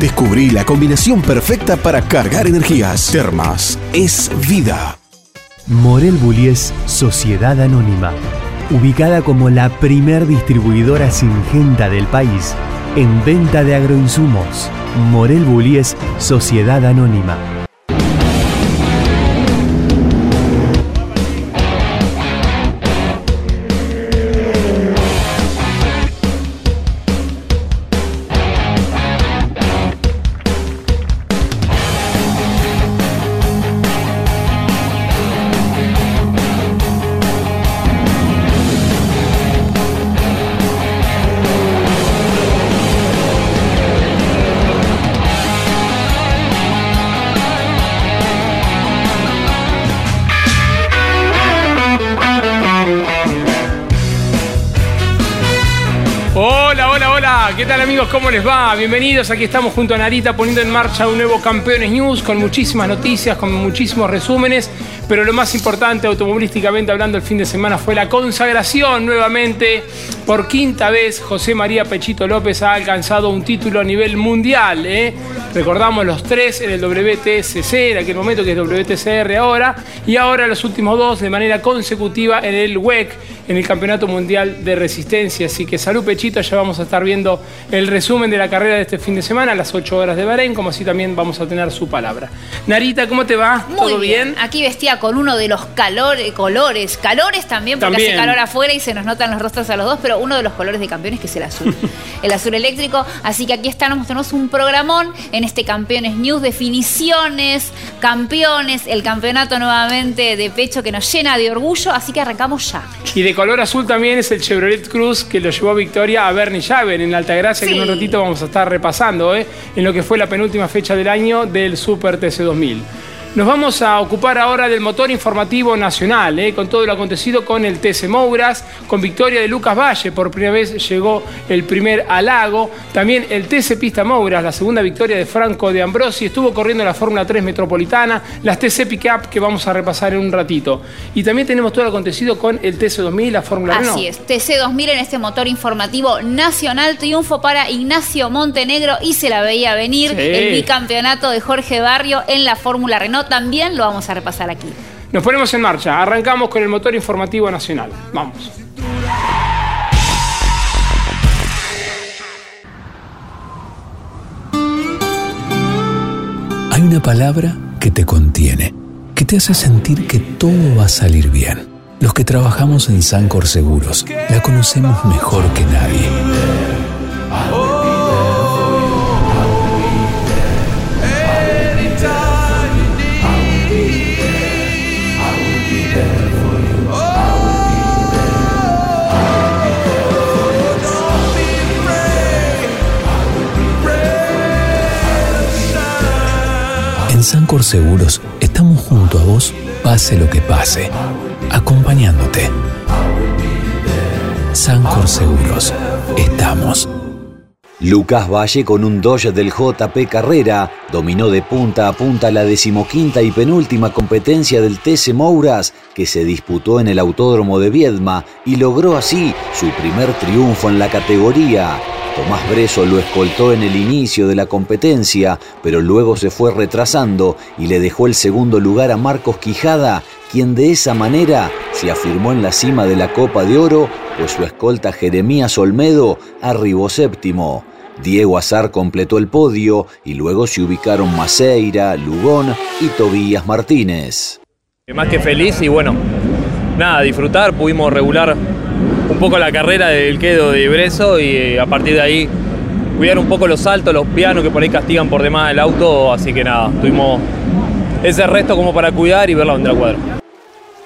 Descubrí la combinación perfecta para cargar energías. Termas es vida. Morel Bullies Sociedad Anónima, ubicada como la primer distribuidora singenta del país en venta de agroinsumos. Morel Bullies Sociedad Anónima ¿qué tal amigos? ¿Cómo les va? Bienvenidos, aquí estamos junto a Narita poniendo en marcha un nuevo Campeones News con muchísimas noticias, con muchísimos resúmenes, pero lo más importante automovilísticamente hablando el fin de semana fue la consagración nuevamente. Por quinta vez José María Pechito López ha alcanzado un título a nivel mundial. ¿eh? Recordamos los tres en el WTCC, en aquel momento que es WTCR ahora, y ahora los últimos dos de manera consecutiva en el WEC en el Campeonato Mundial de Resistencia. Así que salud Pechito, ya vamos a estar viendo el resumen de la carrera de este fin de semana a las 8 horas de Bahrein, como así también vamos a tener su palabra. Narita, ¿cómo te va? ¿Todo bien? Aquí vestía con uno de los calores, colores, calores también, porque hace calor afuera y se nos notan los rostros a los dos, pero uno de los colores de campeones que es el azul, el azul eléctrico. Así que aquí estamos, tenemos un programón en este Campeones News, definiciones, campeones, el campeonato nuevamente de pecho que nos llena de orgullo, así que arrancamos ya. Y de color azul también es el Chevrolet Cruz que lo llevó a victoria a Bernie Javer en Altagracia, que en un ratito vamos a estar repasando, ¿eh? en lo que fue la penúltima fecha del año del Super TC 2000. Nos vamos a ocupar ahora del motor informativo nacional, eh, con todo lo acontecido con el TC Mouras, con victoria de Lucas Valle, por primera vez llegó el primer halago. También el TC Pista Mouras, la segunda victoria de Franco de Ambrosi, estuvo corriendo la Fórmula 3 Metropolitana, las TC Pickup que vamos a repasar en un ratito. Y también tenemos todo lo acontecido con el TC 2000, la Fórmula 1. Así es, TC 2000 en este motor informativo nacional, triunfo para Ignacio Montenegro y se la veía venir el bicampeonato de Jorge Barrio en la Fórmula Renault también lo vamos a repasar aquí. Nos ponemos en marcha, arrancamos con el motor informativo nacional. Vamos. Hay una palabra que te contiene, que te hace sentir que todo va a salir bien. Los que trabajamos en Sancor Seguros la conocemos mejor que nadie. Sancor Seguros estamos junto a vos, pase lo que pase, acompañándote. Sancor Seguros, estamos. Lucas Valle con un Dodge del JP Carrera dominó de punta a punta la decimoquinta y penúltima competencia del TC Mouras que se disputó en el Autódromo de Viedma y logró así su primer triunfo en la categoría. Tomás Breso lo escoltó en el inicio de la competencia, pero luego se fue retrasando y le dejó el segundo lugar a Marcos Quijada, quien de esa manera se afirmó en la cima de la Copa de Oro, pues su escolta Jeremías Olmedo arribó séptimo. Diego Azar completó el podio y luego se ubicaron Maceira, Lugón y Tobías Martínez. Más que feliz y bueno, nada, disfrutar, pudimos regular un poco la carrera del quedo de Breso y eh, a partir de ahí cuidar un poco los saltos, los pianos que por ahí castigan por demás el auto, así que nada, tuvimos ese resto como para cuidar y ver la bandera cuadro.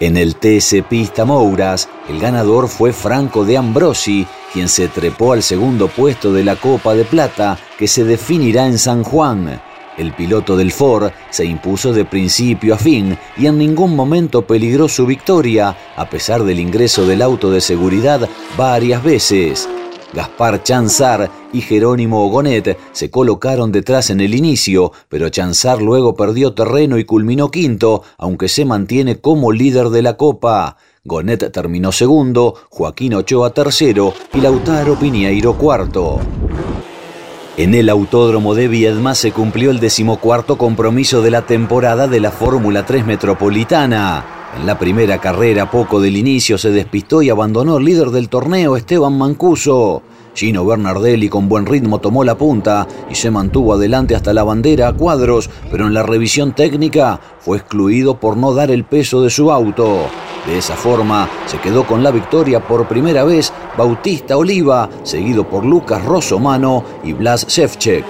En el TC Pista Mouras, el ganador fue Franco de Ambrosi, quien se trepó al segundo puesto de la Copa de Plata, que se definirá en San Juan. El piloto del Ford se impuso de principio a fin y en ningún momento peligró su victoria, a pesar del ingreso del auto de seguridad varias veces. Gaspar Chanzar y Jerónimo Ogonet se colocaron detrás en el inicio, pero Chanzar luego perdió terreno y culminó quinto, aunque se mantiene como líder de la Copa. Gonet terminó segundo, Joaquín Ochoa tercero y Lautaro Piñeiro cuarto. En el Autódromo de Viedma se cumplió el decimocuarto compromiso de la temporada de la Fórmula 3 Metropolitana. En la primera carrera, poco del inicio, se despistó y abandonó el líder del torneo, Esteban Mancuso. Gino Bernardelli con buen ritmo tomó la punta y se mantuvo adelante hasta la bandera a cuadros, pero en la revisión técnica fue excluido por no dar el peso de su auto. De esa forma se quedó con la victoria por primera vez Bautista Oliva, seguido por Lucas Rosomano y Blas Shevchek.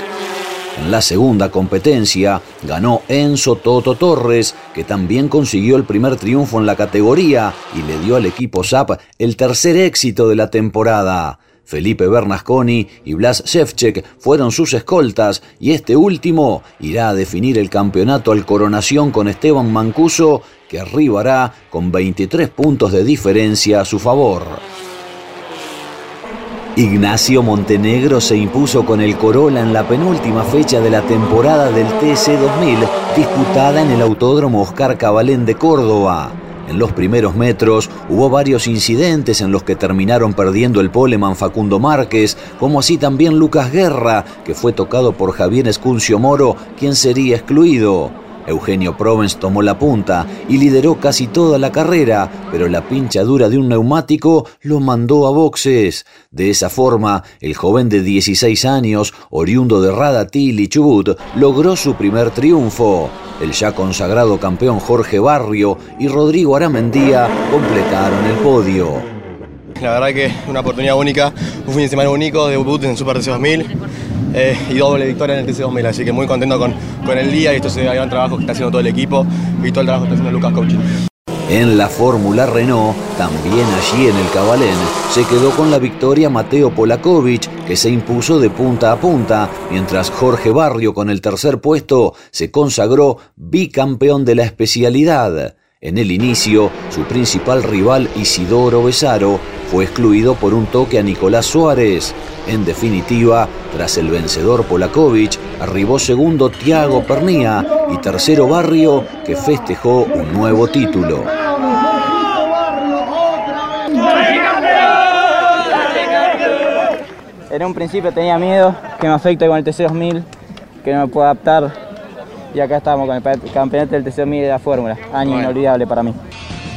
En la segunda competencia ganó Enzo Toto Torres, que también consiguió el primer triunfo en la categoría y le dio al equipo SAP el tercer éxito de la temporada. Felipe Bernasconi y Blas Shevchek fueron sus escoltas y este último irá a definir el campeonato al coronación con Esteban Mancuso, que arribará con 23 puntos de diferencia a su favor. Ignacio Montenegro se impuso con el Corolla en la penúltima fecha de la temporada del TC 2000 disputada en el Autódromo Oscar Cabalén de Córdoba. En los primeros metros hubo varios incidentes en los que terminaron perdiendo el poleman Facundo Márquez, como así también Lucas Guerra, que fue tocado por Javier Escuncio Moro, quien sería excluido. Eugenio Provence tomó la punta y lideró casi toda la carrera, pero la pinchadura de un neumático lo mandó a boxes. De esa forma, el joven de 16 años, oriundo de Radatil y Chubut, logró su primer triunfo. El ya consagrado campeón Jorge Barrio y Rodrigo Aramendía completaron el podio. La verdad que una oportunidad única, un fin de semana único, debut en Super TC 2000 eh, y doble victoria en el TC 2000, así que muy contento con, con el día y esto se gran trabajo que está haciendo todo el equipo y todo el trabajo que está haciendo Lucas Coaching. En la Fórmula Renault, también allí en el Cabalén, se quedó con la victoria Mateo Polakovic, que se impuso de punta a punta, mientras Jorge Barrio con el tercer puesto se consagró bicampeón de la especialidad. En el inicio, su principal rival Isidoro Besaro fue excluido por un toque a Nicolás Suárez. En definitiva, tras el vencedor Polakovic, arribó segundo Tiago Pernía y tercero Barrio, que festejó un nuevo título. En un principio tenía miedo que me afecte con el TC2000, que no me pueda adaptar y acá estamos con el campeonato del TC de la Fórmula. Año inolvidable para mí.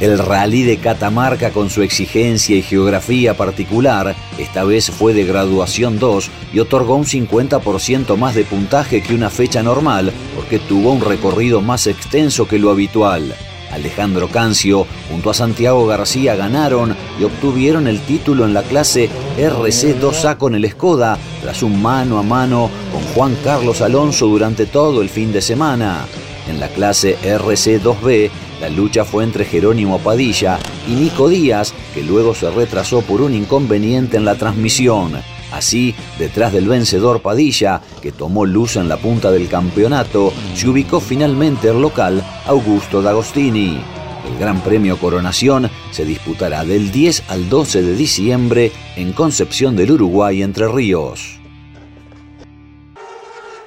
El rally de Catamarca con su exigencia y geografía particular, esta vez fue de graduación 2 y otorgó un 50% más de puntaje que una fecha normal porque tuvo un recorrido más extenso que lo habitual. Alejandro Cancio junto a Santiago García ganaron y obtuvieron el título en la clase RC2A con el Skoda tras un mano a mano con Juan Carlos Alonso durante todo el fin de semana. En la clase RC2B, la lucha fue entre Jerónimo Padilla y Nico Díaz, que luego se retrasó por un inconveniente en la transmisión. Así, detrás del vencedor Padilla, que tomó luz en la punta del campeonato, se ubicó finalmente el local Augusto D'Agostini. El Gran Premio Coronación se disputará del 10 al 12 de diciembre en Concepción del Uruguay, Entre Ríos.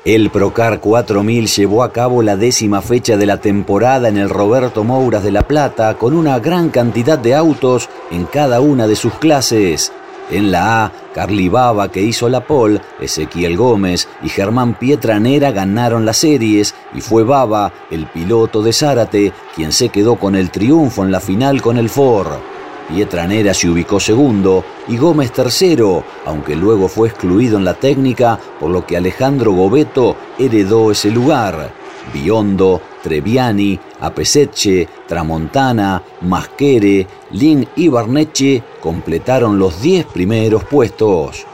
El Procar 4000 llevó a cabo la décima fecha de la temporada en el Roberto Mouras de La Plata con una gran cantidad de autos en cada una de sus clases. En la A, Carly Baba, que hizo la pole, Ezequiel Gómez y Germán Pietranera ganaron las series y fue Baba, el piloto de Zárate, quien se quedó con el triunfo en la final con el Ford. Pietranera se ubicó segundo y Gómez tercero, aunque luego fue excluido en la técnica, por lo que Alejandro Gobeto heredó ese lugar. Biondo, Treviani, Apeseche, Tramontana, Masquere, Lin y Barneche completaron los 10 primeros puestos.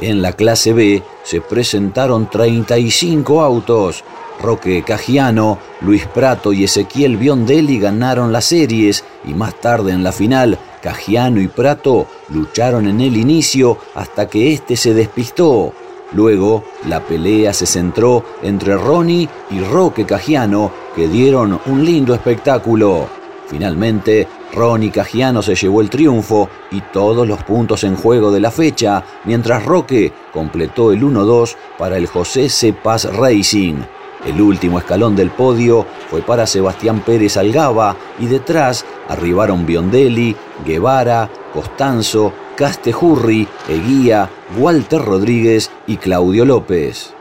En la clase B se presentaron 35 autos, Roque Cagiano, Luis Prato y Ezequiel Biondelli ganaron las series y más tarde en la final Cagiano y Prato lucharon en el inicio hasta que éste se despistó. Luego la pelea se centró entre Ronnie y Roque Cagiano que dieron un lindo espectáculo. Finalmente, Ronnie Cagiano se llevó el triunfo y todos los puntos en juego de la fecha, mientras Roque completó el 1-2 para el José C. Paz Racing. El último escalón del podio fue para Sebastián Pérez Algaba y detrás arribaron Biondelli, Guevara, Costanzo, Castejurri, Eguía, Walter Rodríguez y Claudio López.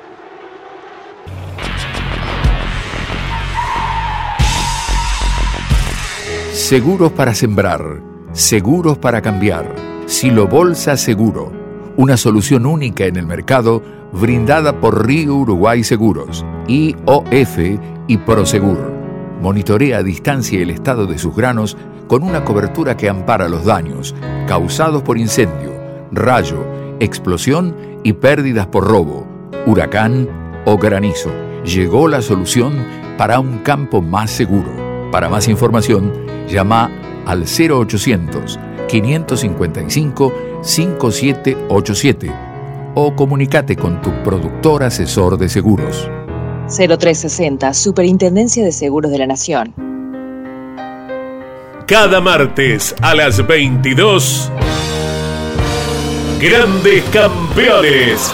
Seguros para sembrar, seguros para cambiar. Silo Bolsa Seguro, una solución única en el mercado brindada por Río Uruguay Seguros, IOF y Prosegur. Monitorea a distancia el estado de sus granos con una cobertura que ampara los daños causados por incendio, rayo, explosión y pérdidas por robo, huracán o granizo. Llegó la solución para un campo más seguro. Para más información, llama al 0800 555 5787 o comunícate con tu productor asesor de seguros. 0360, Superintendencia de Seguros de la Nación. Cada martes a las 22, Grandes Campeones.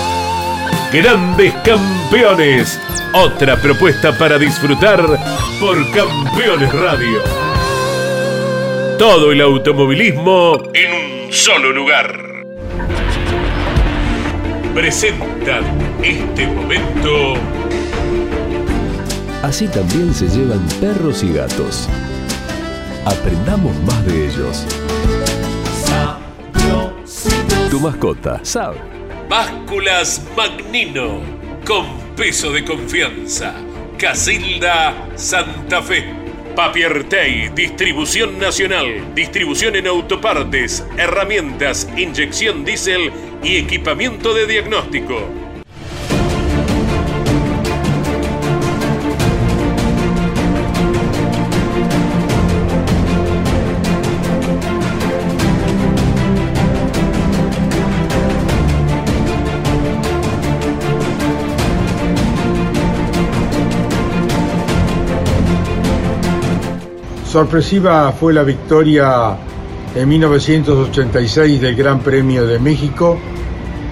Grandes Campeones. Otra propuesta para disfrutar por Campeones Radio. Todo el automovilismo en un solo lugar. Presenta este momento. Así también se llevan perros y gatos. Aprendamos más de ellos. Tu mascota sabe. Básculas Magnino, con peso de confianza. Casilda Santa Fe. Papiertei, distribución nacional, distribución en autopartes, herramientas, inyección diésel y equipamiento de diagnóstico. Sorpresiva fue la victoria en 1986 del Gran Premio de México,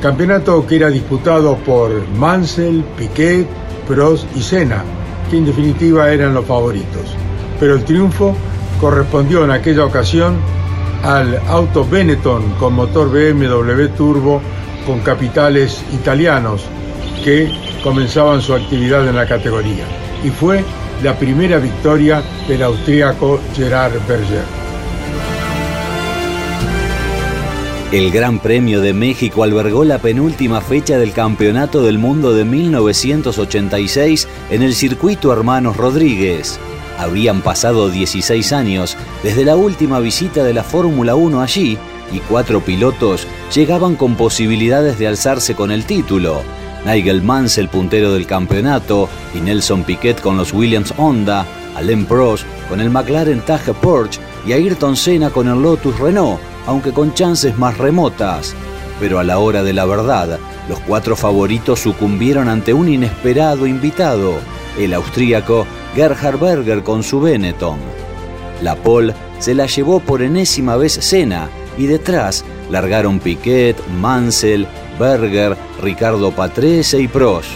campeonato que era disputado por Mansell, Piquet, Prost y Senna, que en definitiva eran los favoritos. Pero el triunfo correspondió en aquella ocasión al auto Benetton con motor BMW Turbo con capitales italianos que comenzaban su actividad en la categoría. Y fue la primera victoria del austríaco Gerard Berger. El Gran Premio de México albergó la penúltima fecha del Campeonato del Mundo de 1986 en el circuito Hermanos Rodríguez. Habían pasado 16 años desde la última visita de la Fórmula 1 allí y cuatro pilotos llegaban con posibilidades de alzarse con el título. Nigel Mansell, puntero del campeonato, y Nelson Piquet con los Williams Honda, Alain Prost con el McLaren Tage Porsche y Ayrton Senna con el Lotus Renault, aunque con chances más remotas. Pero a la hora de la verdad, los cuatro favoritos sucumbieron ante un inesperado invitado, el austríaco Gerhard Berger con su Benetton. La pole se la llevó por enésima vez Senna y detrás largaron Piquet, Mansell, Berger, Ricardo Patrese y Prost.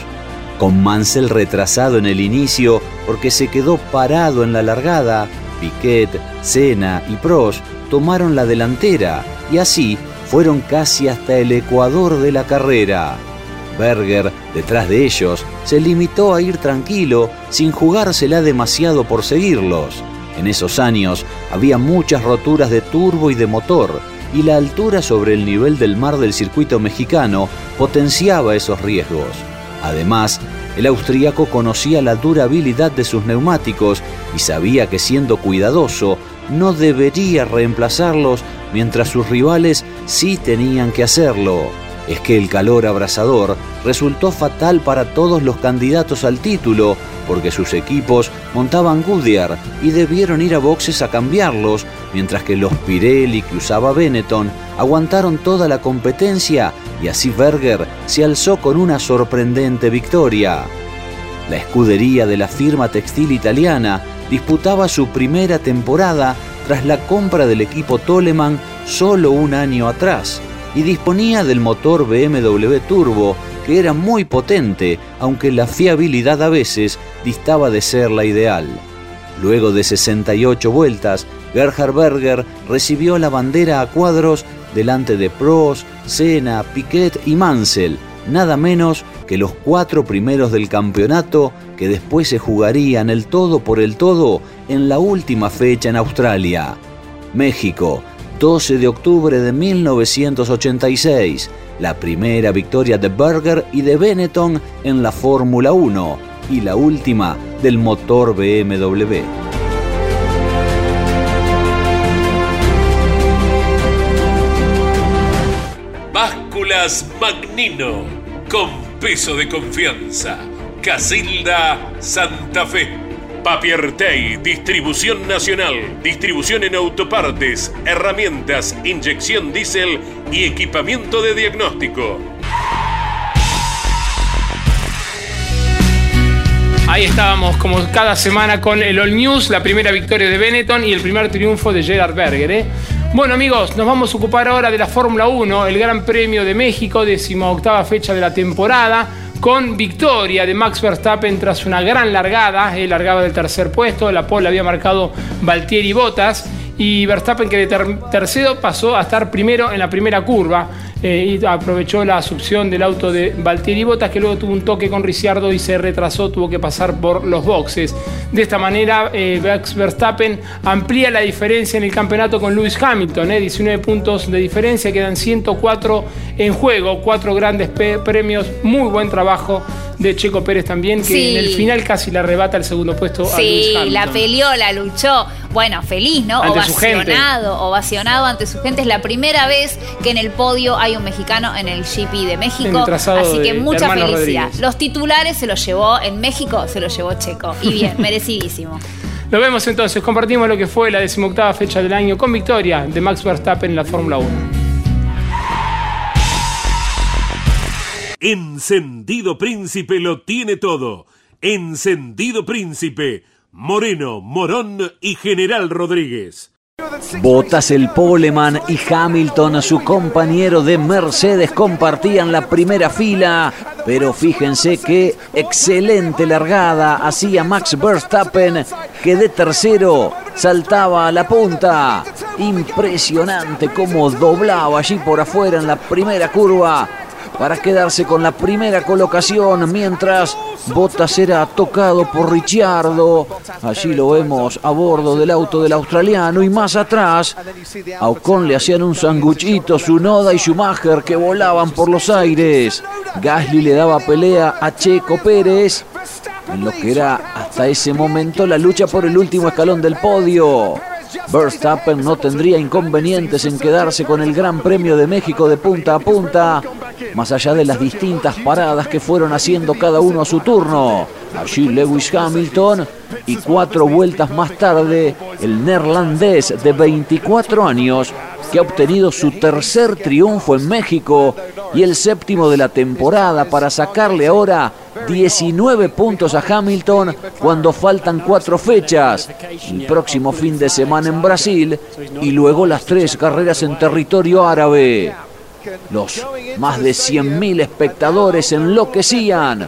Con Mansell retrasado en el inicio porque se quedó parado en la largada, Piquet, Senna y Prost tomaron la delantera y así fueron casi hasta el ecuador de la carrera. Berger, detrás de ellos, se limitó a ir tranquilo, sin jugársela demasiado por seguirlos. En esos años había muchas roturas de turbo y de motor, y la altura sobre el nivel del mar del circuito mexicano potenciaba esos riesgos. Además, el austríaco conocía la durabilidad de sus neumáticos y sabía que siendo cuidadoso no debería reemplazarlos mientras sus rivales sí tenían que hacerlo. Es que el calor abrasador resultó fatal para todos los candidatos al título porque sus equipos montaban Goodyear y debieron ir a boxes a cambiarlos, mientras que los Pirelli que usaba Benetton aguantaron toda la competencia y así Berger se alzó con una sorprendente victoria. La escudería de la firma textil italiana disputaba su primera temporada tras la compra del equipo Toleman solo un año atrás y disponía del motor BMW Turbo que era muy potente, aunque la fiabilidad a veces distaba de ser la ideal. Luego de 68 vueltas, Gerhard Berger recibió la bandera a cuadros delante de Prost, Senna, Piquet y Mansell, nada menos que los cuatro primeros del campeonato que después se jugarían el todo por el todo en la última fecha en Australia. México, 12 de octubre de 1986, la primera victoria de Berger y de Benetton en la Fórmula 1 y la última del motor BMW. Básculas Magnino, con peso de confianza. Casilda Santa Fe. Papiertei, distribución nacional, distribución en autopartes, herramientas, inyección diésel y equipamiento de diagnóstico. Ahí estábamos como cada semana con el All News, la primera victoria de Benetton y el primer triunfo de Gerard Berger. ¿eh? Bueno amigos, nos vamos a ocupar ahora de la Fórmula 1, el Gran Premio de México, octava fecha de la temporada con victoria de Max Verstappen tras una gran largada. Él largaba del tercer puesto, la pole había marcado Valtieri Bottas y Verstappen que de tercero pasó a estar primero en la primera curva. Eh, y aprovechó la succión del auto de Valtteri Bottas que luego tuvo un toque con Ricciardo y se retrasó, tuvo que pasar por los boxes. De esta manera, eh, Verstappen amplía la diferencia en el campeonato con Lewis Hamilton, 19 eh, puntos de diferencia, quedan 104 en juego, cuatro grandes premios, muy buen trabajo de Checo Pérez también, que en el final casi le arrebata el segundo puesto a Lewis Hamilton. Sí, la peleó, la luchó. Bueno, feliz, ¿no? ovacionado, ovacionado ante su gente. Es la primera vez que en el podio hay un mexicano en el GP de México. Así que mucha felicidad. Los titulares se los llevó en México, se los llevó Checo. Y bien, merecidísimo. Nos vemos entonces, compartimos lo que fue la decimoctava fecha del año con victoria de Max Verstappen en la Fórmula 1. Encendido Príncipe lo tiene todo. Encendido Príncipe, Moreno, Morón y General Rodríguez. Botas el Poleman y Hamilton, su compañero de Mercedes, compartían la primera fila, pero fíjense qué excelente largada hacía Max Verstappen, que de tercero saltaba a la punta. Impresionante cómo doblaba allí por afuera en la primera curva para quedarse con la primera colocación mientras Bottas era tocado por Ricciardo. Allí lo vemos a bordo del auto del australiano y más atrás a Ocon le hacían un sanguchito Noda y Schumacher que volaban por los aires. Gasly le daba pelea a Checo Pérez en lo que era hasta ese momento la lucha por el último escalón del podio. Verstappen no tendría inconvenientes en quedarse con el Gran Premio de México de punta a punta, más allá de las distintas paradas que fueron haciendo cada uno a su turno. Allí Lewis Hamilton y cuatro vueltas más tarde el neerlandés de 24 años que ha obtenido su tercer triunfo en México y el séptimo de la temporada para sacarle ahora 19 puntos a Hamilton cuando faltan cuatro fechas. El próximo fin de semana en Brasil y luego las tres carreras en territorio árabe. Los más de 100.000 espectadores enloquecían.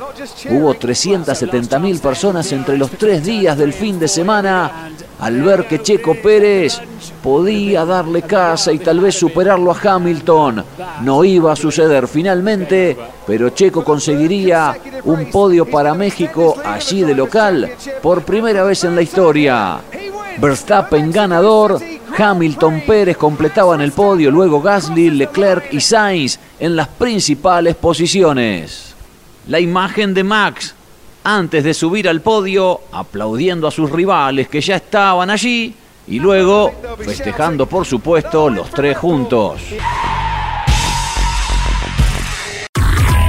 Hubo 370.000 personas entre los tres días del fin de semana al ver que Checo Pérez podía darle casa y tal vez superarlo a Hamilton. No iba a suceder finalmente, pero Checo conseguiría un podio para México allí de local por primera vez en la historia. Verstappen ganador, Hamilton Pérez completaban el podio, luego Gasly, Leclerc y Sainz en las principales posiciones. La imagen de Max antes de subir al podio, aplaudiendo a sus rivales que ya estaban allí y luego festejando por supuesto los tres juntos.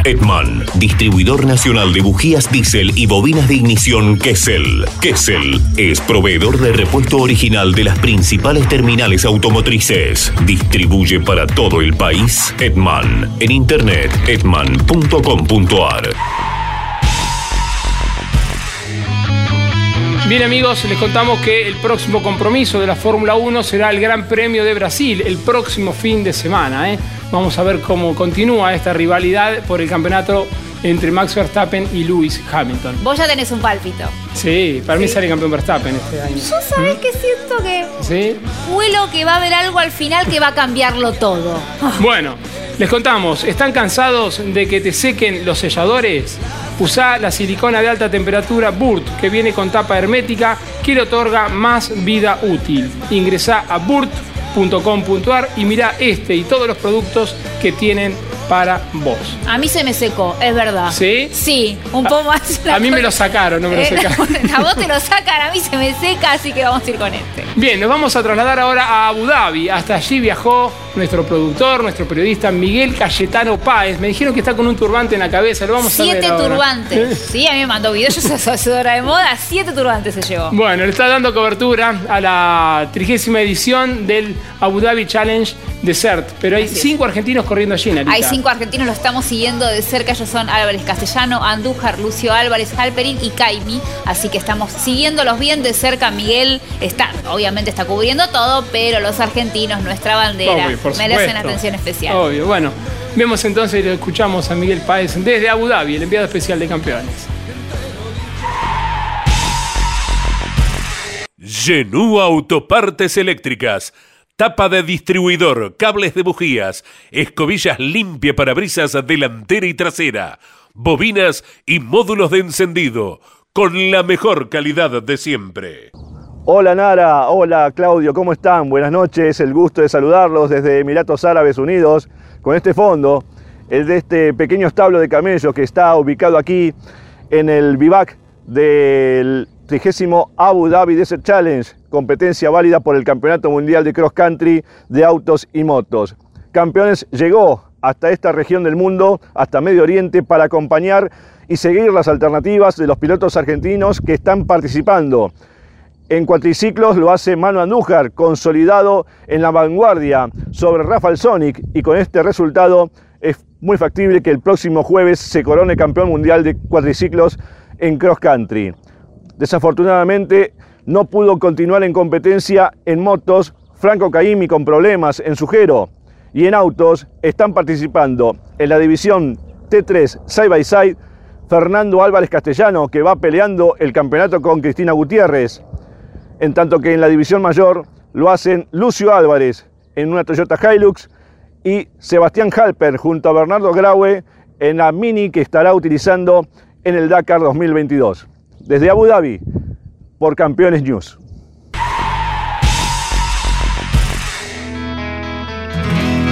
Edman, distribuidor nacional de bujías diésel y bobinas de ignición Kessel. Kessel es proveedor de repuesto original de las principales terminales automotrices. Distribuye para todo el país Edman. En internet edman.com.ar. Bien amigos, les contamos que el próximo compromiso de la Fórmula 1 será el Gran Premio de Brasil el próximo fin de semana. ¿eh? Vamos a ver cómo continúa esta rivalidad por el campeonato entre Max Verstappen y Lewis Hamilton. Vos ya tenés un pálpito. Sí, para mí sale campeón Verstappen este año. Yo sabés que siento que ¿Sí? huelo que va a haber algo al final que va a cambiarlo todo. Bueno, les contamos, ¿están cansados de que te sequen los selladores? Usá la silicona de alta temperatura Burt, que viene con tapa hermética, que le otorga más vida útil. Ingresá a burt.com.ar y mirá este y todos los productos que tienen para vos. A mí se me secó, es verdad. ¿Sí? Sí, un poco más. A mí me lo sacaron, no me lo Eh, sacaron. A vos te lo sacan, a mí se me seca, así que vamos a ir con este. Bien, nos vamos a trasladar ahora a Abu Dhabi. Hasta allí viajó nuestro productor, nuestro periodista Miguel Cayetano Páez. Me dijeron que está con un turbante en la cabeza, lo vamos a ver Siete turbantes. Sí, a mí me mandó videos, yo soy asesora de moda, siete turbantes se llevó. Bueno, le está dando cobertura a la trigésima edición del Abu Dhabi Challenge Desert. Pero hay cinco argentinos corriendo allí, Narita. Hay cinco argentinos, lo estamos siguiendo de cerca. Ellos son Álvarez Castellano, Andújar, Lucio Álvarez, Alperín y Caimi. Así que estamos siguiéndolos bien de cerca. Miguel está, obviamente está cubriendo todo, pero los argentinos, nuestra bandera, Obvio, merecen atención especial. Obvio, bueno. Vemos entonces y lo escuchamos a Miguel Páez desde Abu Dhabi, el enviado especial de campeones. Genú Autopartes Eléctricas. Tapa de distribuidor, cables de bujías, escobillas limpia para brisas delantera y trasera, bobinas y módulos de encendido, con la mejor calidad de siempre. Hola Nara, hola Claudio, ¿cómo están? Buenas noches, el gusto de saludarlos desde Emiratos Árabes Unidos con este fondo, el de este pequeño establo de camellos que está ubicado aquí en el vivac del 30 Abu Dhabi Desert Challenge, competencia válida por el Campeonato Mundial de Cross Country de Autos y Motos. Campeones llegó hasta esta región del mundo, hasta Medio Oriente, para acompañar y seguir las alternativas de los pilotos argentinos que están participando. En cuatriciclos lo hace Manu Andújar, consolidado en la vanguardia sobre Rafael Sonic y con este resultado es muy factible que el próximo jueves se corone campeón mundial de cuatriciclos en cross country. Desafortunadamente no pudo continuar en competencia en motos. Franco Caimi con problemas en su gero y en autos están participando en la división T3 Side by Side Fernando Álvarez Castellano que va peleando el campeonato con Cristina Gutiérrez. En tanto que en la división mayor lo hacen Lucio Álvarez en una Toyota Hilux y Sebastián Halper junto a Bernardo Graue en la Mini que estará utilizando en el Dakar 2022. Desde Abu Dhabi, por Campeones News.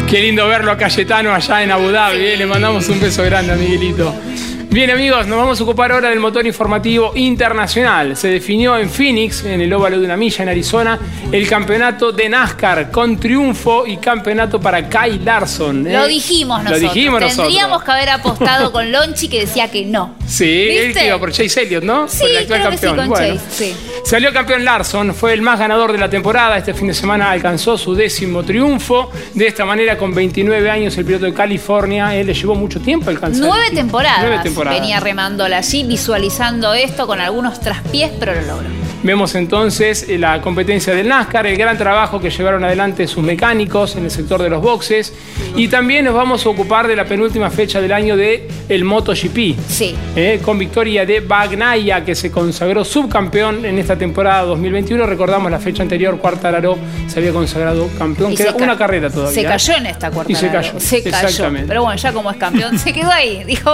Qué lindo verlo a Cayetano allá en Abu Dhabi. eh. Le mandamos un beso grande a Miguelito. Bien amigos, nos vamos a ocupar ahora del motor informativo internacional. Se definió en Phoenix, en el óvalo de una milla en Arizona, el campeonato de NASCAR con triunfo y campeonato para Kyle Larson. ¿eh? Lo dijimos nosotros. Lo dijimos Tendríamos que haber apostado con Lonchi que decía que no. Sí, él iba por Chase Elliott, ¿no? Sí, por el actual campeón. Chase, sí. Salió campeón Larson, fue el más ganador de la temporada. Este fin de semana alcanzó su décimo triunfo. De esta manera, con 29 años, el piloto de California, él le llevó mucho tiempo alcanzar. Nueve temporadas. Nueve temporadas. Venía remándola allí, visualizando esto con algunos traspiés, pero lo logró. Vemos entonces eh, la competencia del NASCAR, el gran trabajo que llevaron adelante sus mecánicos en el sector de los boxes y también nos vamos a ocupar de la penúltima fecha del año de el MotoGP. Sí. Eh, con victoria de Bagnaia que se consagró subcampeón en esta temporada 2021. Recordamos la fecha anterior, Cuartararo se había consagrado campeón, queda una carrera todavía. Se cayó en esta Cuartararo. Y se cayó. Se cayó. Pero bueno, ya como es campeón, se quedó ahí. Dijo,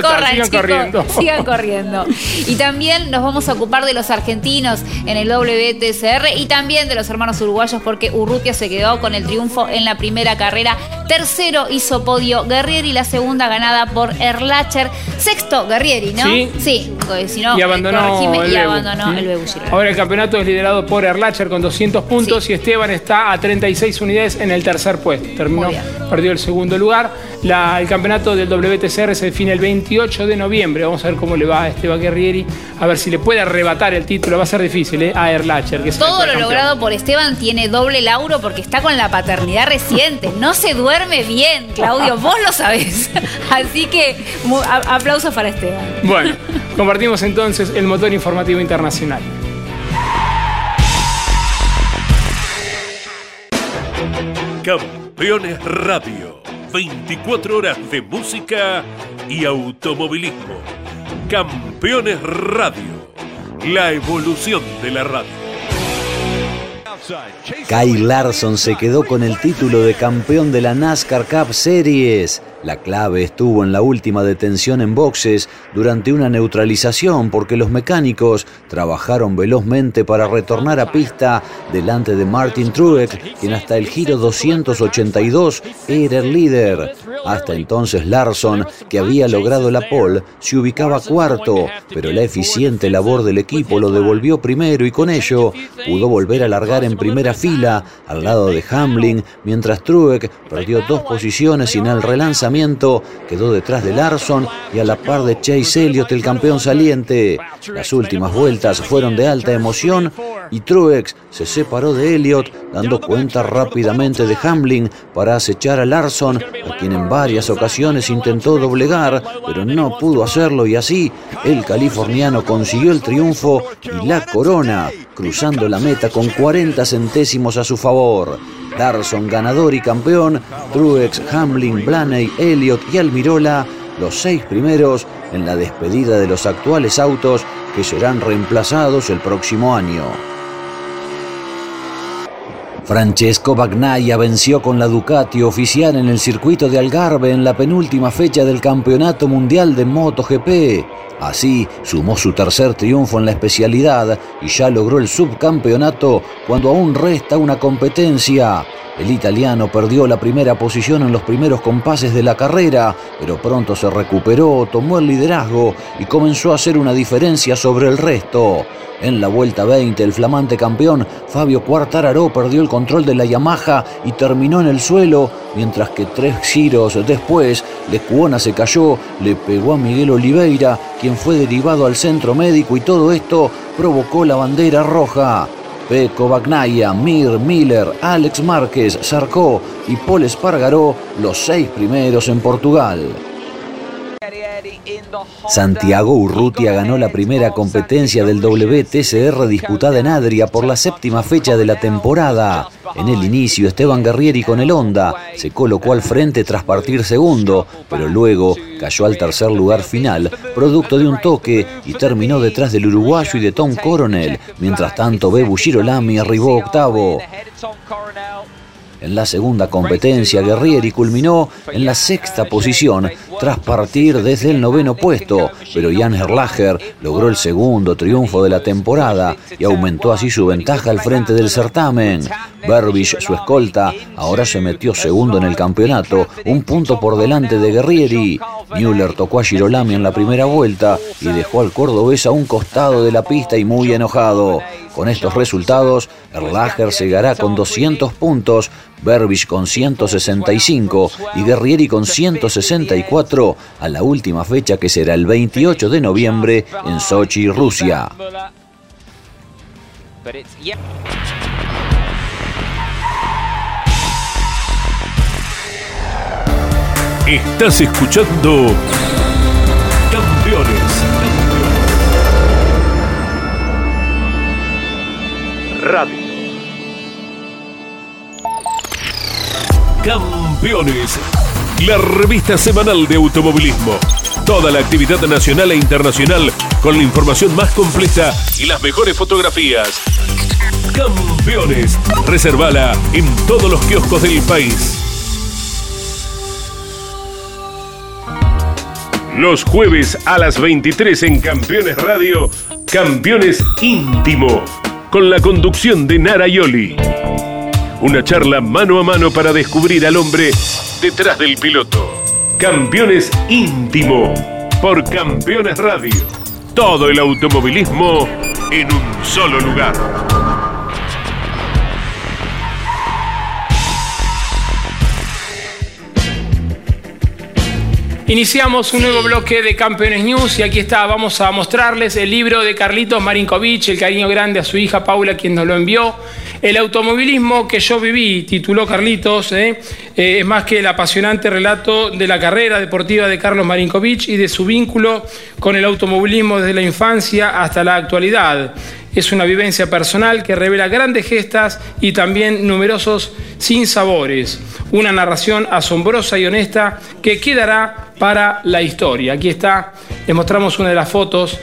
corran, sigan corriendo. Sigan corriendo. Y también nos vamos a ocupar de los argentinos en el WTCR y también de los hermanos uruguayos porque Urrutia se quedó con el triunfo en la primera carrera. Tercero hizo podio Guerrieri, la segunda ganada por Erlacher. Sexto Guerrieri, ¿no? Sí. Sí, si no, y abandonó, el, y abandonó el Ahora el campeonato es liderado por Erlacher con 200 puntos y Esteban está a 36 unidades en el tercer puesto. Terminó, perdió el segundo lugar. el campeonato del WTCR se define el 28 de noviembre. Vamos a ver cómo le va a Esteban Guerrieri, a ver si le puede arrebatar el título va a ser difícil, ¿eh? A Erlacher. Que Todo lo logrado por Esteban tiene doble lauro porque está con la paternidad reciente. No se duerme bien, Claudio, vos lo sabés. Así que aplausos para Esteban. Bueno, compartimos entonces el motor informativo internacional. Campeones Radio. 24 horas de música y automovilismo. Campeones Radio la evolución de la radio. Kyle Larson se quedó con el título de campeón de la NASCAR Cup Series. La clave estuvo en la última detención en boxes durante una neutralización porque los mecánicos trabajaron velozmente para retornar a pista delante de Martin Truex, quien hasta el giro 282 era el líder. Hasta entonces Larson, que había logrado la pole, se ubicaba cuarto, pero la eficiente labor del equipo lo devolvió primero y con ello pudo volver a largar en primera fila al lado de Hamlin, mientras Truex perdió dos posiciones sin el relanzamiento quedó detrás de Larson y a la par de Chase Elliott, el campeón saliente. Las últimas vueltas fueron de alta emoción y Truex se separó de Elliott, dando cuenta rápidamente de Hamlin para acechar a Larson, a quien en varias ocasiones intentó doblegar, pero no pudo hacerlo y así el californiano consiguió el triunfo y la corona, cruzando la meta con 40 centésimos a su favor. Larson ganador y campeón, Truex, Hamlin, Blaney, Elliott y Almirola, los seis primeros en la despedida de los actuales autos que serán reemplazados el próximo año. Francesco Bagnaia venció con la Ducati oficial en el circuito de Algarve en la penúltima fecha del Campeonato Mundial de MotoGP. Así sumó su tercer triunfo en la especialidad y ya logró el subcampeonato cuando aún resta una competencia. El italiano perdió la primera posición en los primeros compases de la carrera, pero pronto se recuperó, tomó el liderazgo y comenzó a hacer una diferencia sobre el resto. En la vuelta 20, el flamante campeón Fabio Quartararo perdió el control de la Yamaha y terminó en el suelo, mientras que tres giros después, Lecuona se cayó, le pegó a Miguel Oliveira, quien fue derivado al centro médico y todo esto provocó la bandera roja. Peco Bagnaia, Mir, Miller, Alex Márquez, Sarcó y Paul Espargaró, los seis primeros en Portugal. Santiago Urrutia ganó la primera competencia del WTCR disputada en Adria por la séptima fecha de la temporada. En el inicio, Esteban Guerrieri con el Honda se colocó al frente tras partir segundo, pero luego cayó al tercer lugar final, producto de un toque, y terminó detrás del uruguayo y de Tom Coronel. Mientras tanto, Bebu Girolami arribó octavo. En la segunda competencia, Guerrieri culminó en la sexta posición tras partir desde el noveno puesto, pero Jan Erlacher logró el segundo triunfo de la temporada y aumentó así su ventaja al frente del certamen. Berbich, su escolta, ahora se metió segundo en el campeonato, un punto por delante de Guerrieri. Müller tocó a Girolami en la primera vuelta y dejó al cordobés a un costado de la pista y muy enojado. Con estos resultados, Erlacher llegará con 200 puntos, Berbich con 165 y Guerrieri con 164 a la última fecha que será el 28 de noviembre en Sochi, Rusia. Estás escuchando Radio. Campeones. La revista semanal de automovilismo. Toda la actividad nacional e internacional con la información más completa y las mejores fotografías. Campeones. Reservala en todos los kioscos del país. Los jueves a las 23 en Campeones Radio, Campeones Íntimo, con la conducción de Nara Yoli. Una charla mano a mano para descubrir al hombre detrás del piloto. Campeones Íntimo, por Campeones Radio. Todo el automovilismo en un solo lugar. Iniciamos un nuevo bloque de Campeones News y aquí está, vamos a mostrarles el libro de Carlitos Marinkovic, El cariño grande a su hija Paula, quien nos lo envió. El automovilismo que yo viví, tituló Carlitos, ¿eh? Eh, es más que el apasionante relato de la carrera deportiva de Carlos Marinkovic y de su vínculo con el automovilismo desde la infancia hasta la actualidad. Es una vivencia personal que revela grandes gestas y también numerosos sinsabores. Una narración asombrosa y honesta que quedará para la historia. Aquí está, les mostramos una de las fotos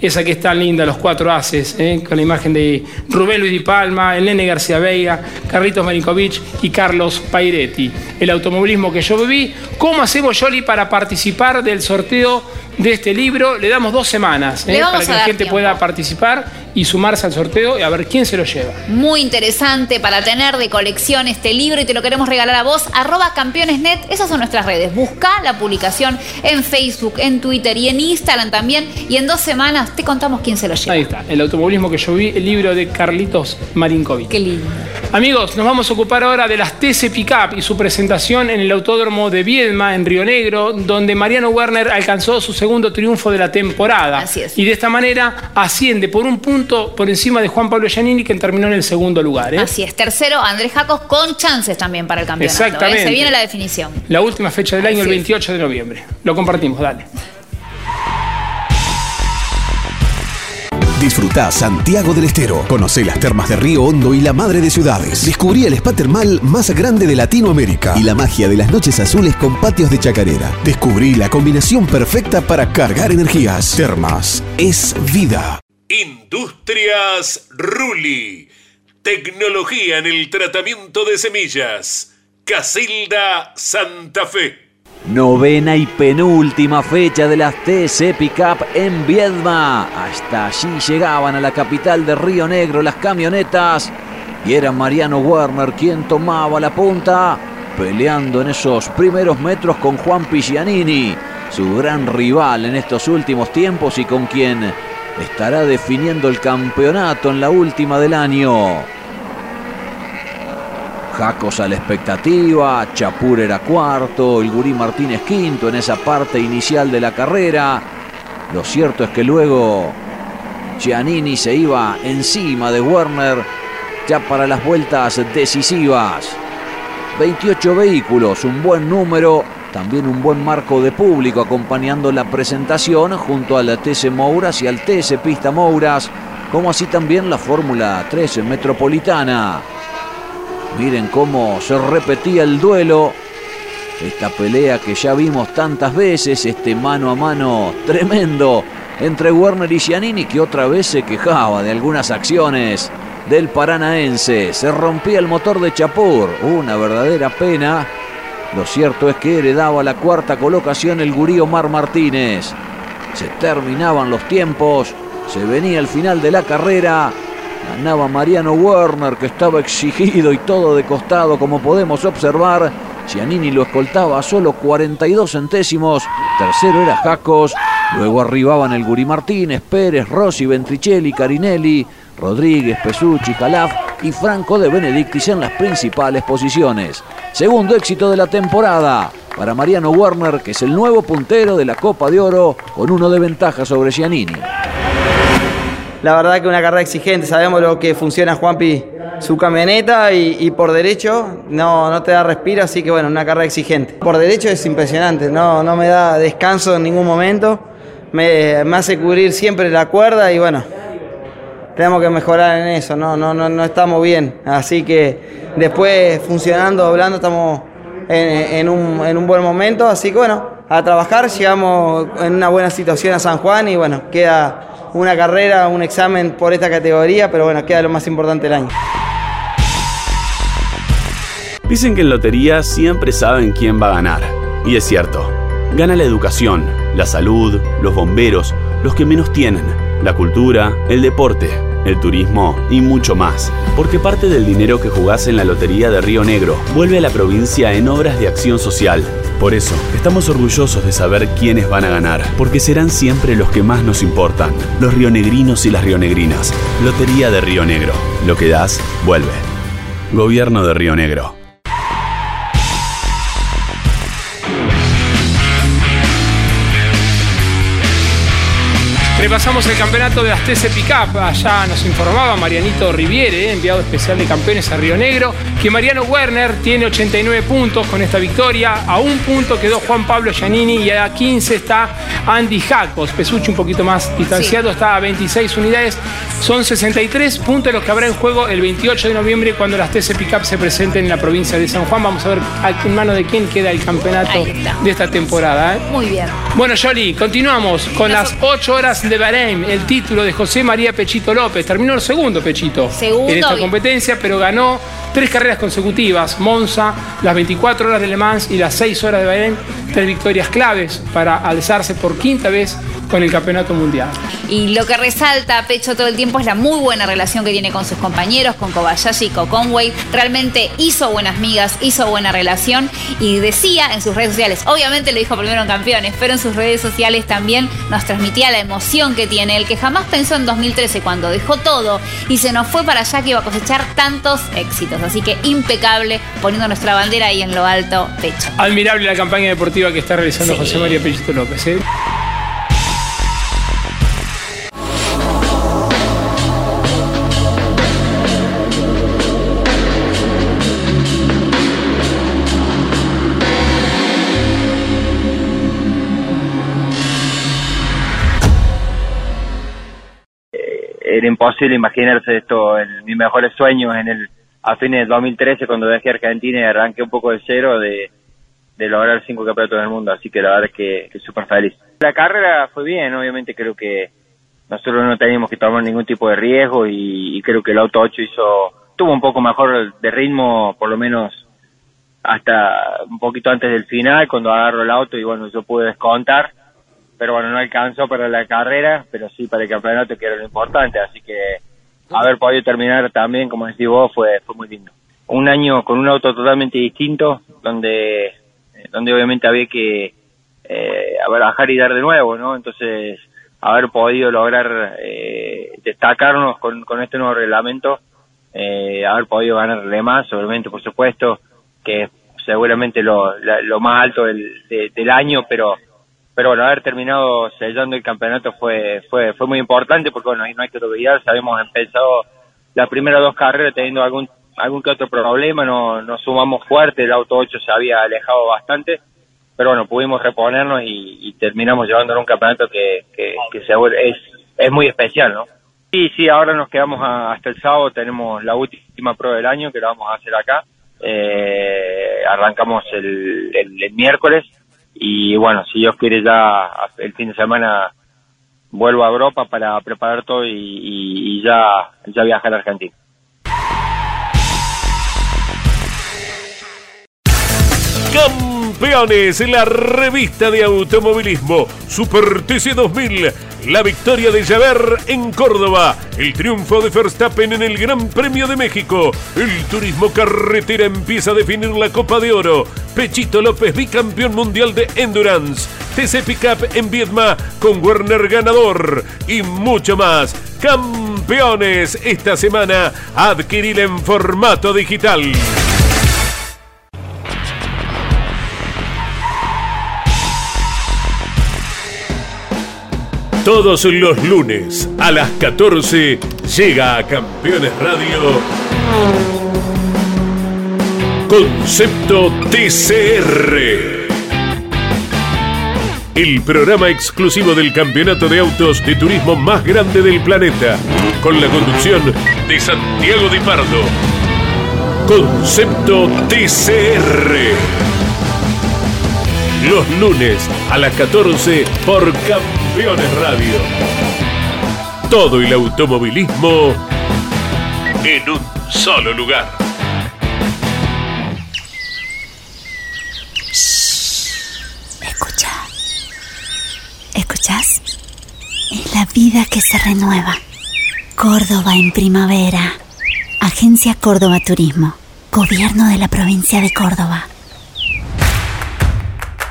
esa que está linda, los cuatro haces, ¿eh? con la imagen de Rubén Luis Di Palma, el Nene García Veiga, Carlitos Marinkovic y Carlos Pairetti. El automovilismo que yo viví. ¿Cómo hacemos, Yoli, para participar del sorteo de este libro? Le damos dos semanas ¿eh? para que la gente pueda participar y sumarse al sorteo y a ver quién se lo lleva. Muy interesante para tener de colección este libro y te lo queremos regalar a vos. Arroba campeonesnet, esas son nuestras redes. Busca la publicación en Facebook, en Twitter y en Instagram también. Y en dos semanas te contamos quién se lo lleva. Ahí está, el automovilismo que yo vi, el libro de Carlitos Marinkovic. Qué lindo. Amigos, nos vamos a ocupar ahora de las TC Pickup y su presentación en el Autódromo de Viedma, en Río Negro, donde Mariano Werner alcanzó su segundo triunfo de la temporada. Así es. Y de esta manera asciende por un punto por encima de Juan Pablo Giannini, que terminó en el segundo lugar. ¿eh? Así es. Tercero, Andrés Jacos con chances también para el campeonato. ¿eh? Exactamente. Se viene la definición. La última fecha del año, el 28 de noviembre. Lo compartimos, dale. Disfruta Santiago del Estero. Conoce las termas de Río Hondo y la madre de ciudades. Descubrí el spa termal más grande de Latinoamérica y la magia de las noches azules con patios de chacarera. Descubrí la combinación perfecta para cargar energías. Termas es vida. Industrias Ruli. Tecnología en el tratamiento de semillas. Casilda Santa Fe. Novena y penúltima fecha de las TC Pickup en Viedma. Hasta allí llegaban a la capital de Río Negro las camionetas y era Mariano Werner quien tomaba la punta, peleando en esos primeros metros con Juan Pigianini, su gran rival en estos últimos tiempos y con quien estará definiendo el campeonato en la última del año. Jacos a la expectativa, Chapur era cuarto, el Gurí Martínez quinto en esa parte inicial de la carrera. Lo cierto es que luego Giannini se iba encima de Werner ya para las vueltas decisivas. 28 vehículos, un buen número, también un buen marco de público acompañando la presentación junto al TC Mouras y al TC Pista Mouras, como así también la Fórmula 13 Metropolitana. Miren cómo se repetía el duelo. Esta pelea que ya vimos tantas veces, este mano a mano tremendo entre Werner y Giannini, que otra vez se quejaba de algunas acciones del Paranaense. Se rompía el motor de Chapur, una verdadera pena. Lo cierto es que heredaba la cuarta colocación el gurí Omar Martínez. Se terminaban los tiempos, se venía el final de la carrera. Ganaba Mariano Werner, que estaba exigido y todo de costado, como podemos observar. Cianini lo escoltaba a solo 42 centésimos. Tercero era Jacos. Luego arribaban el Guri Martínez, Pérez, Rossi, Ventricelli, Carinelli, Rodríguez, Pesucci, Calaf y Franco de Benedictis en las principales posiciones. Segundo éxito de la temporada para Mariano Werner, que es el nuevo puntero de la Copa de Oro con uno de ventaja sobre Giannini. La verdad que una carrera exigente, sabemos lo que funciona Juanpi su camioneta y, por derecho no, no te da respiro, así que bueno, una carrera exigente. Por derecho es impresionante, no, no me da descanso en ningún momento, me, hace cubrir siempre la cuerda y bueno, tenemos que mejorar en eso, no, no, no, no estamos bien, así que después funcionando, doblando, estamos en, un, en un buen momento, así que bueno, a trabajar, llegamos en una buena situación a San Juan y bueno, queda una carrera, un examen por esta categoría, pero bueno, queda lo más importante del año. Dicen que en lotería siempre saben quién va a ganar. Y es cierto. Gana la educación, la salud, los bomberos, los que menos tienen, la cultura, el deporte, el turismo y mucho más. Porque parte del dinero que jugás en la Lotería de Río Negro vuelve a la provincia en obras de acción social. Por eso, estamos orgullosos de saber quiénes van a ganar, porque serán siempre los que más nos importan, los rionegrinos y las rionegrinas. Lotería de Río Negro. Lo que das, vuelve. Gobierno de Río Negro. Repasamos el campeonato de Astese Pickup. Allá nos informaba Marianito Riviere, enviado especial de campeones a Río Negro, que Mariano Werner tiene 89 puntos con esta victoria. A un punto quedó Juan Pablo Giannini y a 15 está Andy Jacos. Pesucho un poquito más distanciado, está a 26 unidades. Son 63 puntos los que habrá en juego el 28 de noviembre cuando las TC Pickup se presenten en la provincia de San Juan. Vamos a ver en mano de quién queda el campeonato de esta temporada. ¿eh? Muy bien. Bueno, Jolie, continuamos con las 8 horas de Bahrein, el título de José María Pechito López. Terminó el segundo Pechito en esta competencia, pero ganó tres carreras consecutivas. Monza, las 24 horas de Le Mans y las 6 horas de Bahrein. Tres victorias claves para alzarse por quinta vez con el campeonato mundial. Y lo que resalta a Pecho todo el tiempo es la muy buena relación que tiene con sus compañeros, con Kobayashi y con Conway. Realmente hizo buenas migas, hizo buena relación y decía en sus redes sociales, obviamente lo dijo primero en campeones, pero en sus redes sociales también nos transmitía la emoción que tiene, el que jamás pensó en 2013 cuando dejó todo y se nos fue para allá que iba a cosechar tantos éxitos. Así que impecable, poniendo nuestra bandera ahí en lo alto, Pecho. Admirable la campaña deportiva que está realizando José María Pechito López. ¿eh? Imposible imaginarse esto en mis mejores sueños en el a fines de 2013 cuando dejé Argentina y arranqué un poco de cero de, lograr cinco campeonatos del mundo, así que la verdad es que, que súper feliz. La carrera fue bien, obviamente creo que nosotros no teníamos que tomar ningún tipo de riesgo y, creo que el auto 8 hizo tuvo un poco mejor de ritmo, por lo menos hasta un poquito antes del final, cuando agarro el auto y bueno, yo pude descontar pero bueno, no alcanzó para la carrera, pero sí para el campeonato que era lo importante, así que haber podido terminar también, como decís vos, fue, fue muy lindo. Un año con un auto totalmente distinto, donde, donde obviamente había que eh, bajar y dar de nuevo, ¿no? Entonces, haber podido lograr eh, destacarnos con, con este nuevo reglamento, eh, haber podido ganarle más, obviamente, por supuesto, que seguramente lo, lo más alto del, del año, pero pero bueno, haber terminado sellando el campeonato fue fue fue muy importante porque bueno, no hay que olvidar, habíamos empezado las primeras dos carreras teniendo algún algún que otro problema, no nos sumamos fuerte, el auto 8 se había alejado bastante, pero bueno, pudimos reponernos y, terminamos llevándolo un campeonato que, que, es, es muy especial, ¿no? Sí, sí, ahora nos quedamos hasta el sábado, tenemos la última prueba del año que la vamos a hacer acá, eh, arrancamos el, el miércoles, y bueno, si Dios quiere ya el fin de semana vuelvo a Europa para preparar todo y, ya, ya viajar a Argentina. Campeones, la revista de automovilismo Super TC 2000 la victoria de Javert en Córdoba, el triunfo de Verstappen en el Gran Premio de México, el turismo carretera empieza a definir la Copa de Oro, Pechito López bicampeón mundial de Endurance, TC Pickup en Viedma con Werner ganador. Y mucho más. Campeones esta semana, adquirir en formato digital. Todos los lunes a las 14 llega a Campeones Radio Concepto TCR. El programa exclusivo del campeonato de autos de turismo más grande del planeta, con la conducción de Santiago Di Pardo. Concepto TCR los lunes a las 14 por Campeones Radio. Todo el automovilismo en un solo lugar. Escucha. ¿Escuchas? Es la vida que se renueva. Córdoba en primavera. Agencia Córdoba Turismo. Gobierno de la provincia de Córdoba.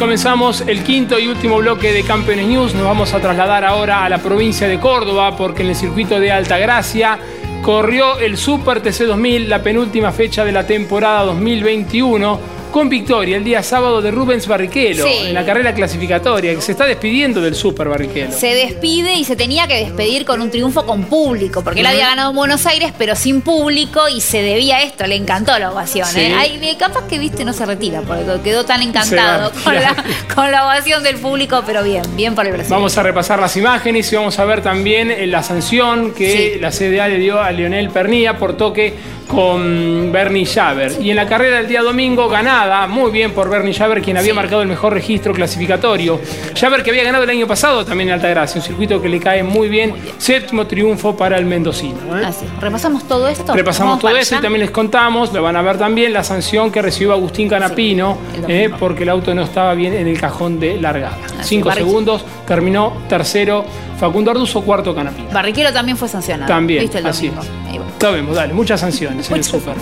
Comenzamos el quinto y último bloque de Campeones News. Nos vamos a trasladar ahora a la provincia de Córdoba porque en el circuito de Altagracia corrió el Super TC 2000, la penúltima fecha de la temporada 2021 con victoria el día sábado de Rubens Barrichello en la carrera clasificatoria, que se está despidiendo del Super Barrichello. Se despide y se tenía que despedir con un triunfo con público, porque él había ganado en Buenos Aires, pero sin público y se debía a esto, le encantó la ovación. ¿eh? Hay, capaz que viste no se retira, porque quedó tan encantado con la, ovación del público, pero bien, bien por el Brasil. Vamos a repasar las imágenes y vamos a ver también eh, la sanción que la CDA le dio a Lionel Pernilla por toque con Bernie Javer. Y en la carrera del día domingo, muy bien por Bernie Javer, quien había marcado el mejor registro clasificatorio. Javer que había ganado el año pasado también en Altagracia, un circuito que le cae muy bien. Séptimo triunfo para el mendocino. ¿eh? Así. ¿Repasamos todo esto? Repasamos todo eso y también les contamos, lo van a ver también, la sanción que recibió Agustín Canapino, ¿eh? porque el auto no estaba bien en el cajón de largada. Cinco segundos, terminó tercero Facundo Arduzo, cuarto Canapino. Barriquero también fue sancionado. También, así es. Lo vemos, dale, muchas sanciones en el Super.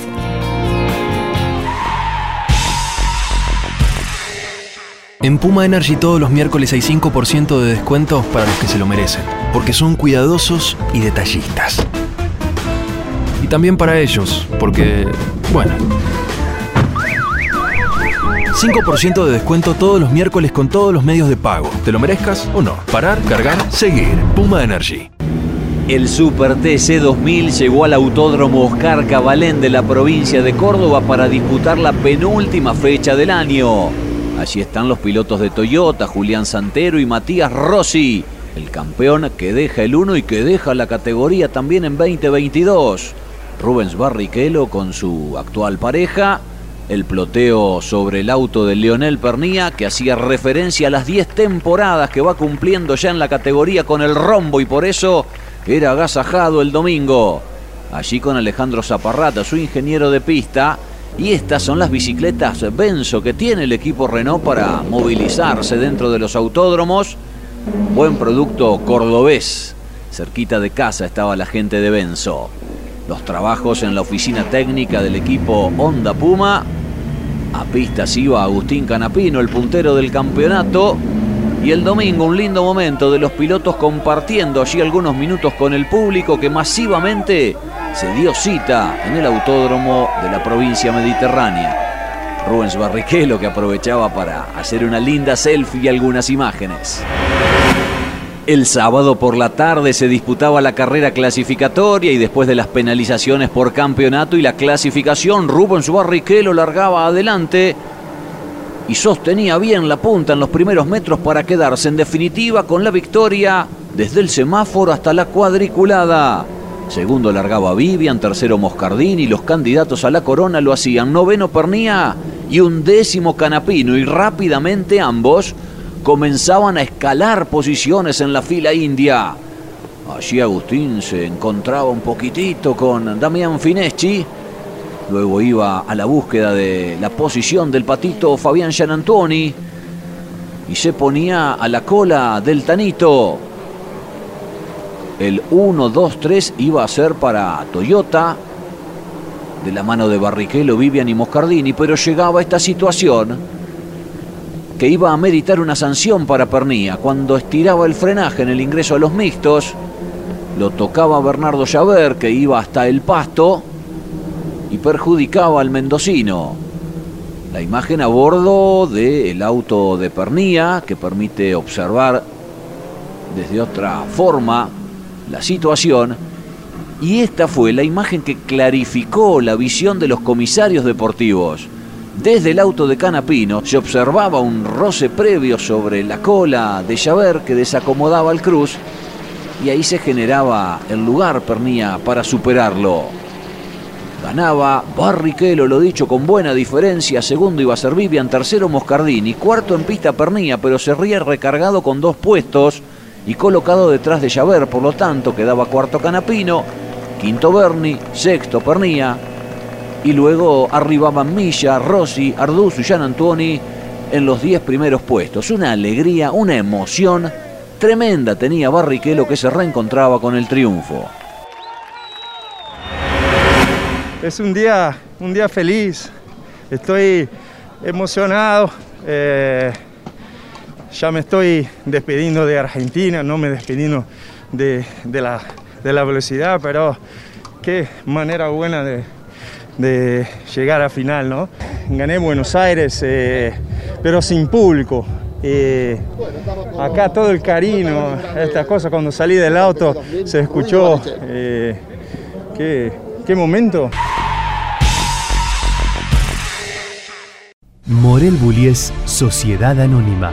En Puma Energy todos los miércoles hay 5% de descuento para los que se lo merecen, porque son cuidadosos y detallistas. Y también para ellos, porque, bueno, 5% de descuento todos los miércoles con todos los medios de pago. ¿Te lo merezcas o no? Parar, cargar, seguir. Puma Energy. El Super TC 2000 llegó al Autódromo Oscar Cabalén de la provincia de Córdoba para disputar la penúltima fecha del año. Allí están los pilotos de Toyota, Julián Santero y Matías Rossi, el campeón que deja el 1 y que deja la categoría también en 2022. Rubens Barrichello con su actual pareja, el ploteo sobre el auto de Leonel Pernía, que hacía referencia a las 10 temporadas que va cumpliendo ya en la categoría con el rombo y por eso era agasajado el domingo. Allí con Alejandro Zaparrata, su ingeniero de pista. Y estas son las bicicletas Benzo que tiene el equipo Renault para movilizarse dentro de los autódromos. Buen producto cordobés. Cerquita de casa estaba la gente de Benzo. Los trabajos en la oficina técnica del equipo Honda Puma. A pistas iba Agustín Canapino, el puntero del campeonato. Y el domingo un lindo momento de los pilotos compartiendo allí algunos minutos con el público que masivamente se dio cita en el autódromo de la provincia mediterránea. Rubens Barrichello que aprovechaba para hacer una linda selfie y algunas imágenes. El sábado por la tarde se disputaba la carrera clasificatoria y después de las penalizaciones por campeonato y la clasificación, Rubens Barrichello largaba adelante y sostenía bien la punta en los primeros metros para quedarse en definitiva con la victoria desde el semáforo hasta la cuadriculada. Segundo largaba Vivian, tercero Moscardini, los candidatos a la corona lo hacían noveno Pernía y un décimo Canapino y rápidamente ambos comenzaban a escalar posiciones en la fila india. Allí Agustín se encontraba un poquitito con Damián Fineschi. Luego iba a la búsqueda de la posición del patito Fabián Gianantoni. Y se ponía a la cola del Tanito. El 1-2-3 iba a ser para Toyota. De la mano de Barrichello, Vivian y Moscardini. Pero llegaba esta situación que iba a meditar una sanción para Pernía. Cuando estiraba el frenaje en el ingreso a los mixtos, lo tocaba Bernardo Llaver, que iba hasta el pasto y perjudicaba al mendocino. La imagen a bordo del auto de Pernía, que permite observar desde otra forma la situación. Y esta fue la imagen que clarificó la visión de los comisarios deportivos. Desde el auto de Canapino se observaba un roce previo sobre la cola de Javert que desacomodaba al Cruz y ahí se generaba el lugar Pernía para superarlo. Ganaba Barrichello, lo dicho, con buena diferencia. Segundo iba a ser Vivian, tercero Moscardini. Cuarto en pista Pernía, pero se ríe recargado con dos puestos y colocado detrás de Javert. Por lo tanto, quedaba cuarto Canapino, quinto Berni, sexto Pernía, y luego arribaban Milla, Rossi, Arduzo y Gian Antoni en los 10 primeros puestos. Una alegría, una emoción tremenda tenía Barrichello que se reencontraba con el triunfo. Es un día, un día feliz, estoy emocionado. Eh, ya me estoy despidiendo de Argentina, no me despidiendo de, la, de la velocidad, pero qué manera buena de, de llegar a final, ¿no? Gané Buenos Aires, eh, pero sin público. Eh, acá todo el cariño, estas cosas, cuando salí del auto se escuchó. Eh, qué, ¿Qué momento? Morel Bullies Sociedad Anónima,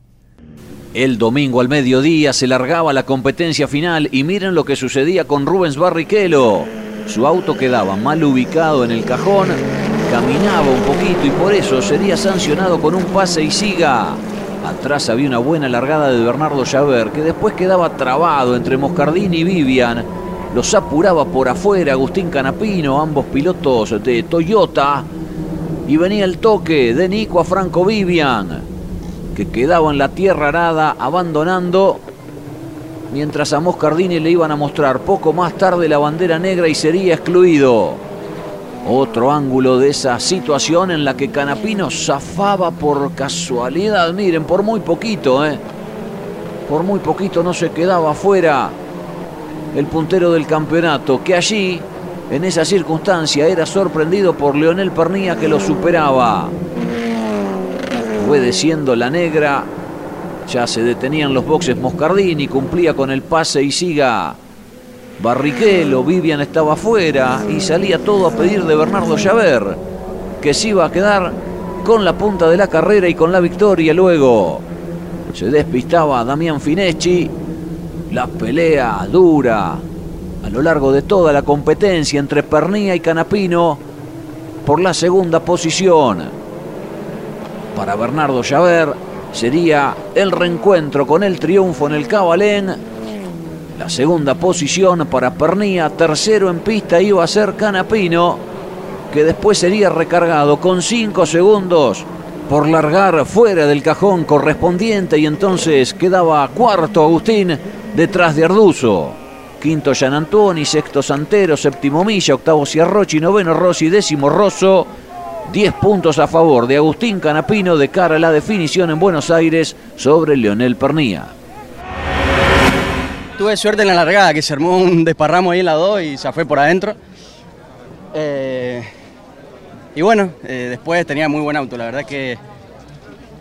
El domingo al mediodía se largaba la competencia final y miren lo que sucedía con Rubens Barrichello. Su auto quedaba mal ubicado en el cajón, caminaba un poquito y por eso sería sancionado con un pase y siga. Atrás había una buena largada de Bernardo Javert que después quedaba trabado entre Moscardini y Vivian. Los apuraba por afuera Agustín Canapino, ambos pilotos de Toyota. Y venía el toque de Nico a Franco Vivian, que quedaba en la tierra arada abandonando mientras a Moscardini le iban a mostrar poco más tarde la bandera negra y sería excluido. Otro ángulo de esa situación en la que Canapino zafaba por casualidad, miren, por muy poquito, ¿eh? Por muy poquito no se quedaba afuera el puntero del campeonato, que allí, en esa circunstancia, era sorprendido por Leonel Pernía que lo superaba. Obedeciendo la negra, ya se detenían los boxes Moscardini, cumplía con el pase y siga. Barrichello, Vivian estaba afuera y salía todo a pedir de Bernardo Javert, que se iba a quedar con la punta de la carrera y con la victoria luego. Se despistaba Damián Fineschi, la pelea dura a lo largo de toda la competencia entre Pernía y Canapino por la segunda posición. Para Bernardo Javert sería el reencuentro con el triunfo en el Cabalén. La segunda posición para Pernía, tercero en pista iba a ser Canapino, que después sería recargado con cinco segundos por largar fuera del cajón correspondiente y entonces quedaba cuarto Agustín detrás de Arduzo. quinto Gian Antoni, sexto Santero, séptimo Milla, octavo Ciarrochi, noveno Rossi, décimo Rosso. 10 puntos a favor de Agustín Canapino de cara a la definición en Buenos Aires sobre Leonel Pernía. Tuve suerte en la largada, que se armó un desparramo ahí en la 2 y se fue por adentro. Eh, y bueno, eh, después tenía muy buen auto, la verdad que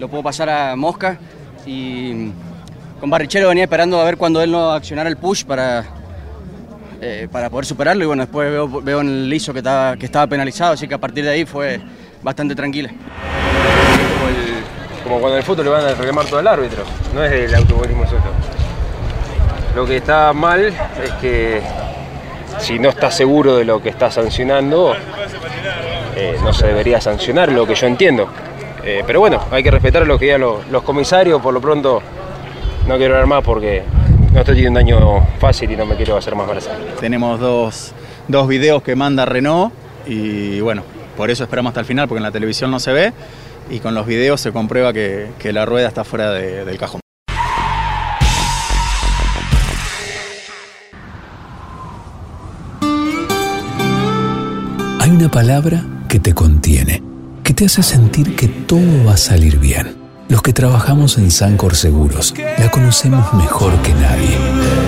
lo puedo pasar a Mosca y con Barrichero venía esperando a ver cuando él no accionara el push para, eh, para poder superarlo y bueno, después veo, en el liso que estaba, que estaba penalizado, así que a partir de ahí fue bastante tranquila. Como, cuando en el fútbol le van a reclamar todo el árbitro, no es el automovilismo solo. Lo que está mal es que si no está seguro de lo que está sancionando, eh, no se debería sancionar, lo que yo entiendo. Eh, pero bueno, hay que respetar lo que digan los, comisarios, por lo pronto no quiero hablar más porque no estoy teniendo un daño fácil y no me quiero hacer más mal. Tenemos dos, dos videos que manda Renault y bueno, por eso esperamos hasta el final porque en la televisión no se ve y con los videos se comprueba que, la rueda está fuera del cajón. Hay una palabra que te contiene, que te hace sentir que todo va a salir bien. Los que trabajamos en Sancor Seguros la conocemos mejor que nadie.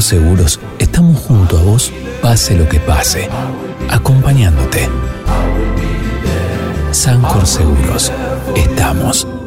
Seguros estamos junto a vos, pase lo que pase, acompañándote. Sancor Seguros, estamos.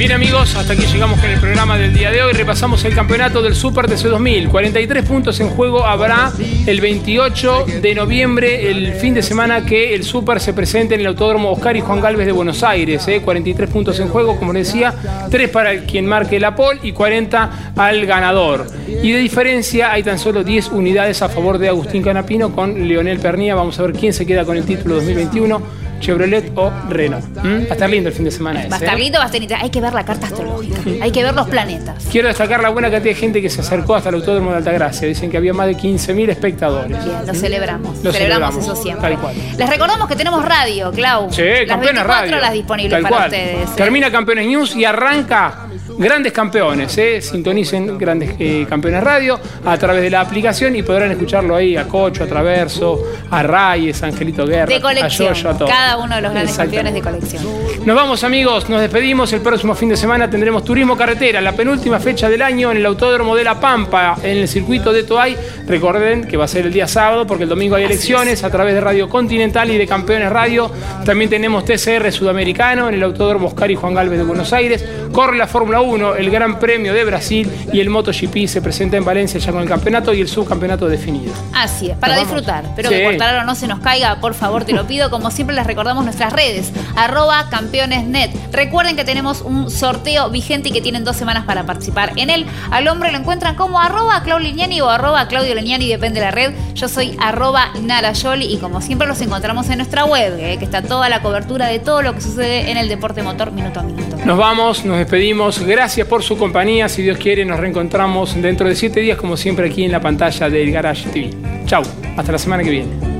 Bien amigos, hasta aquí llegamos con el programa del día de hoy. Repasamos el campeonato del Super TC 2000. 43 puntos en juego habrá el 28 de noviembre, el fin de semana que el Super se presente en el Autódromo Oscar y Juan Galvez de Buenos Aires. 43 ¿eh? puntos en juego, como decía, 3 para quien marque la pole y 40 al ganador. Y de diferencia hay tan solo 10 unidades a favor de Agustín Canapino con Leonel Pernía. Vamos a ver quién se queda con el título 2021. Chevrolet o Renault. ¿Mm? Va a estar lindo el fin de semana. Va a estar ¿eh? lindo, va a estar lindo. Hay que ver la carta astrológica. Hay que ver los planetas. Quiero destacar la buena cantidad de gente que se acercó hasta el Autódromo de Altagracia. Dicen que había más de 15.000 espectadores. Bien, lo celebramos. Lo celebramos, eso siempre. Tal cual. Les recordamos que tenemos radio, Clau. Sí, Campeones Radio. las disponibles para ustedes. ¿eh? Termina Campeones News y arranca grandes campeones. ¿eh? Sintonicen grandes eh, campeones radio a través de la aplicación y podrán escucharlo ahí a Cocho, a Traverso, a Reyes, a Angelito Guerra, de colección, a todos. Cada uno de los grandes campeones de colección. Nos vamos amigos, nos despedimos. El próximo fin de semana tendremos Turismo Carretera, la penúltima fecha del año en el Autódromo de La Pampa, en el circuito de Toay. Recuerden que va a ser el día sábado porque el domingo hay elecciones a través de Radio Continental y de Campeones Radio. También tenemos TCR Sudamericano en el Autódromo Oscar y Juan Galvez de Buenos Aires. Corre la Fórmula 1, el Gran Premio de Brasil y el MotoGP se presenta en Valencia ya con el campeonato y el subcampeonato definido. Así es, para disfrutar. Pero que cortar no se nos caiga, por favor, te lo pido. Como siempre les recordamos nuestras redes, arroba campeonesnet. Recuerden que tenemos un sorteo vigente y que tienen dos semanas para participar en él. Al hombre lo encuentran como arroba Claudio o arroba Claudio Leñani, depende de la red. Yo soy arroba Narayoli y como siempre los encontramos en nuestra web, eh, que está toda la cobertura de todo lo que sucede en el deporte motor minuto a minuto. Nos vamos, nos despedimos. Gracias por su compañía. Si Dios quiere, nos reencontramos dentro de siete días, como siempre, aquí en la pantalla del Garage TV. Chau, hasta la semana que viene.